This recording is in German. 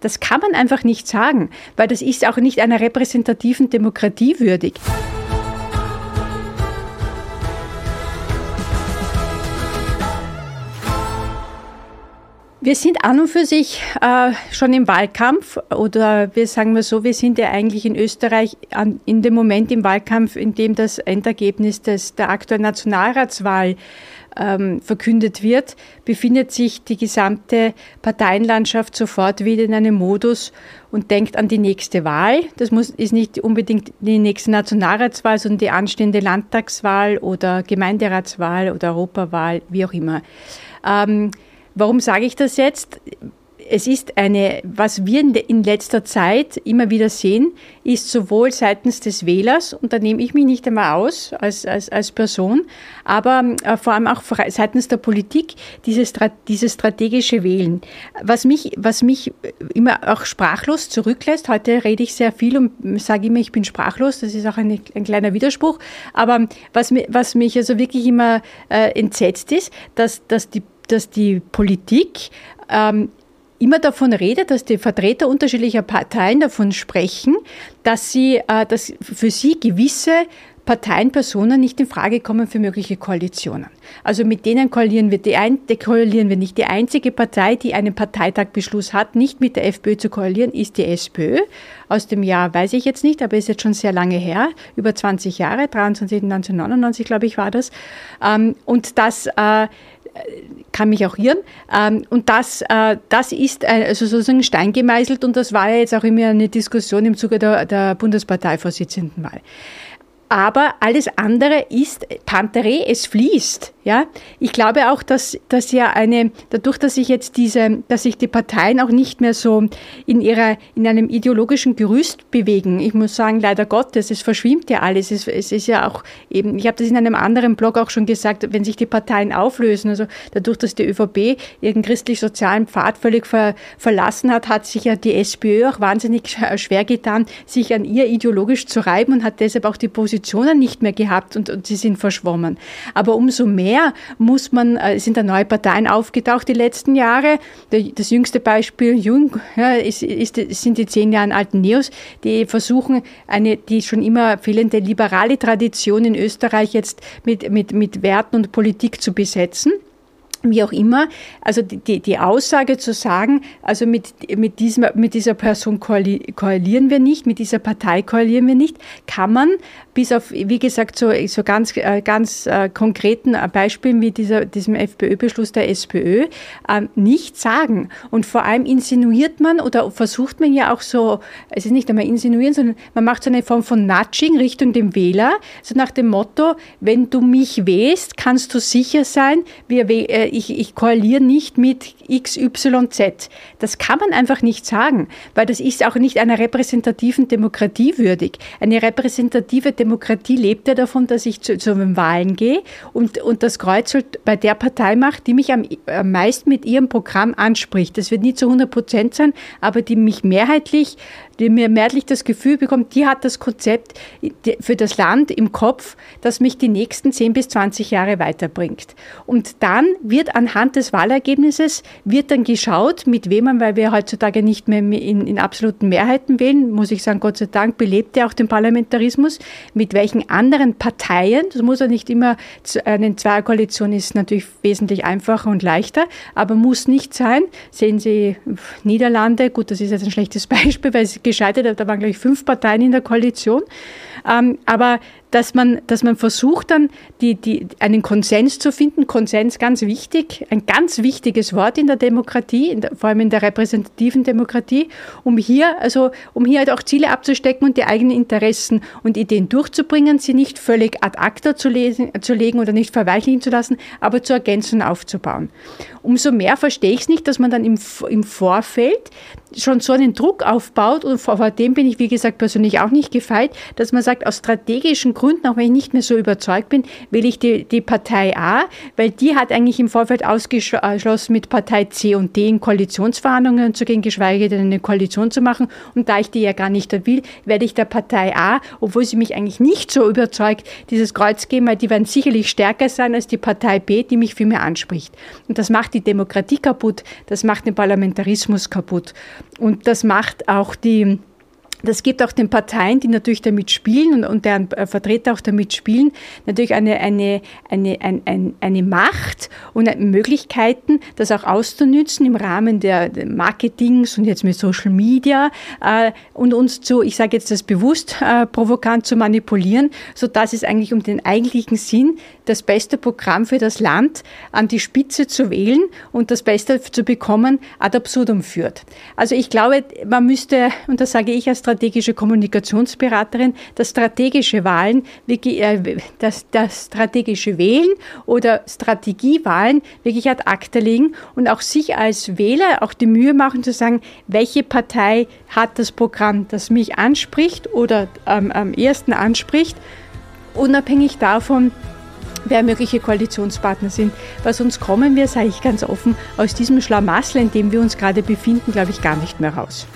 Das kann man einfach nicht sagen, weil das ist auch nicht einer repräsentativen Demokratie würdig. Wir sind an und für sich äh, schon im Wahlkampf oder wir sagen mal so, wir sind ja eigentlich in Österreich an, in dem Moment im Wahlkampf, in dem das Endergebnis des, der aktuellen Nationalratswahl ähm, verkündet wird, befindet sich die gesamte Parteienlandschaft sofort wieder in einem Modus und denkt an die nächste Wahl. Das muss, ist nicht unbedingt die nächste Nationalratswahl, sondern die anstehende Landtagswahl oder Gemeinderatswahl oder Europawahl, wie auch immer. Ähm, Warum sage ich das jetzt? Es ist eine, was wir in letzter Zeit immer wieder sehen, ist sowohl seitens des Wählers, und da nehme ich mich nicht einmal aus als, als, als Person, aber äh, vor allem auch seitens der Politik, dieses, dieses strategische Wählen. Was mich, was mich immer auch sprachlos zurücklässt, heute rede ich sehr viel und sage immer, ich bin sprachlos, das ist auch eine, ein kleiner Widerspruch, aber was, was mich also wirklich immer äh, entsetzt ist, dass, dass die dass die Politik ähm, immer davon redet, dass die Vertreter unterschiedlicher Parteien davon sprechen, dass sie, äh, dass für sie gewisse Parteien, Personen nicht in Frage kommen für mögliche Koalitionen. Also mit denen koalieren wir, die ein, die koalieren wir nicht. Die einzige Partei, die einen Parteitagbeschluss hat, nicht mit der FPÖ zu koalieren, ist die SPÖ. Aus dem Jahr weiß ich jetzt nicht, aber ist jetzt schon sehr lange her, über 20 Jahre, 23. 1999, glaube ich, war das. Ähm, und das äh, kann mich auch irren. Ähm, und das, äh, das ist also sozusagen Stein gemeißelt und das war ja jetzt auch immer eine Diskussion im Zuge der, der Bundesparteivorsitzendenwahl. Aber alles andere ist Pantere, es fließt. Ja, ich glaube auch, dass, dass ja eine, dadurch, dass sich jetzt diese, dass sich die Parteien auch nicht mehr so in ihrer, in einem ideologischen Gerüst bewegen. Ich muss sagen, leider Gottes, es verschwimmt ja alles. Es, es ist ja auch eben, ich habe das in einem anderen Blog auch schon gesagt, wenn sich die Parteien auflösen, also dadurch, dass die ÖVP ihren christlich-sozialen Pfad völlig ver, verlassen hat, hat sich ja die SPÖ auch wahnsinnig schwer getan, sich an ihr ideologisch zu reiben und hat deshalb auch die Positionen nicht mehr gehabt und, und sie sind verschwommen. Aber umso mehr mehr muss man, äh, sind da neue Parteien aufgetaucht die letzten Jahre. Das jüngste Beispiel, Jung, ja, ist, ist, sind die zehn Jahre alten Neos, die versuchen, eine, die schon immer fehlende liberale Tradition in Österreich jetzt mit, mit, mit Werten und Politik zu besetzen wie auch immer, also die, die Aussage zu sagen, also mit, mit, diesem, mit dieser Person koalieren wir nicht, mit dieser Partei koalieren wir nicht, kann man bis auf, wie gesagt, so, so ganz, äh, ganz äh, konkreten Beispielen wie dieser, diesem FPÖ-Beschluss der SPÖ äh, nicht sagen. Und vor allem insinuiert man oder versucht man ja auch so, es ist nicht einmal insinuieren, sondern man macht so eine Form von Nudging Richtung dem Wähler, so nach dem Motto, wenn du mich wählst, kannst du sicher sein, wir, äh, ich, ich koaliere nicht mit XYZ. Das kann man einfach nicht sagen, weil das ist auch nicht einer repräsentativen Demokratie würdig. Eine repräsentative Demokratie lebt ja davon, dass ich zu, zu den Wahlen gehe und, und das Kreuz bei der Partei mache, die mich am, am meisten mit ihrem Programm anspricht. Das wird nie zu 100 Prozent sein, aber die mich mehrheitlich die mir mehrheitlich das Gefühl bekommt, die hat das Konzept für das Land im Kopf, das mich die nächsten 10 bis 20 Jahre weiterbringt. Und dann wird anhand des Wahlergebnisses, wird dann geschaut, mit wem man, weil wir heutzutage nicht mehr in, in absoluten Mehrheiten wählen, muss ich sagen, Gott sei Dank belebt ja auch den Parlamentarismus, mit welchen anderen Parteien, das muss ja nicht immer, eine Zweierkoalition ist natürlich wesentlich einfacher und leichter, aber muss nicht sein. Sehen Sie Niederlande, gut, das ist jetzt ein schlechtes Beispiel, weil es gescheitert, da waren, glaube ich, fünf Parteien in der Koalition. Ähm, aber dass man, dass man versucht dann die, die, einen Konsens zu finden. Konsens ganz wichtig, ein ganz wichtiges Wort in der Demokratie, in der, vor allem in der repräsentativen Demokratie, um hier, also, um hier halt auch Ziele abzustecken und die eigenen Interessen und Ideen durchzubringen, sie nicht völlig ad acta zu, lesen, zu legen oder nicht verweichlichen zu lassen, aber zu ergänzen und aufzubauen. Umso mehr verstehe ich es nicht, dass man dann im, im Vorfeld schon so einen Druck aufbaut und vor, vor dem bin ich, wie gesagt, persönlich auch nicht gefeit, dass man sagt, aus strategischen Gründen, auch wenn ich nicht mehr so überzeugt bin, will ich die, die Partei A, weil die hat eigentlich im Vorfeld ausgeschlossen, mit Partei C und D in Koalitionsverhandlungen zu gehen, geschweige denn eine Koalition zu machen. Und da ich die ja gar nicht will, werde ich der Partei A, obwohl sie mich eigentlich nicht so überzeugt, dieses Kreuz geben, weil die werden sicherlich stärker sein als die Partei B, die mich viel mehr anspricht. Und das macht die Demokratie kaputt, das macht den Parlamentarismus kaputt. Und das macht auch die das gibt auch den Parteien, die natürlich damit spielen und, und deren äh, Vertreter auch damit spielen, natürlich eine, eine, eine, eine, eine Macht und Möglichkeiten, das auch auszunützen im Rahmen der Marketings und jetzt mit Social Media äh, und uns zu, ich sage jetzt das bewusst, äh, provokant zu manipulieren, so dass es eigentlich um den eigentlichen Sinn, das beste Programm für das Land an die Spitze zu wählen und das Beste zu bekommen, ad absurdum führt. Also ich glaube, man müsste, und das sage ich als strategische Kommunikationsberaterin, das strategische Wahlen, äh, das, das strategische Wählen oder Strategiewahlen wirklich ad acta legen und auch sich als Wähler auch die Mühe machen zu sagen, welche Partei hat das Programm, das mich anspricht oder ähm, am ersten anspricht, unabhängig davon, wer mögliche Koalitionspartner sind. Weil sonst kommen wir, sage ich ganz offen, aus diesem Schlamassel, in dem wir uns gerade befinden, glaube ich, gar nicht mehr raus.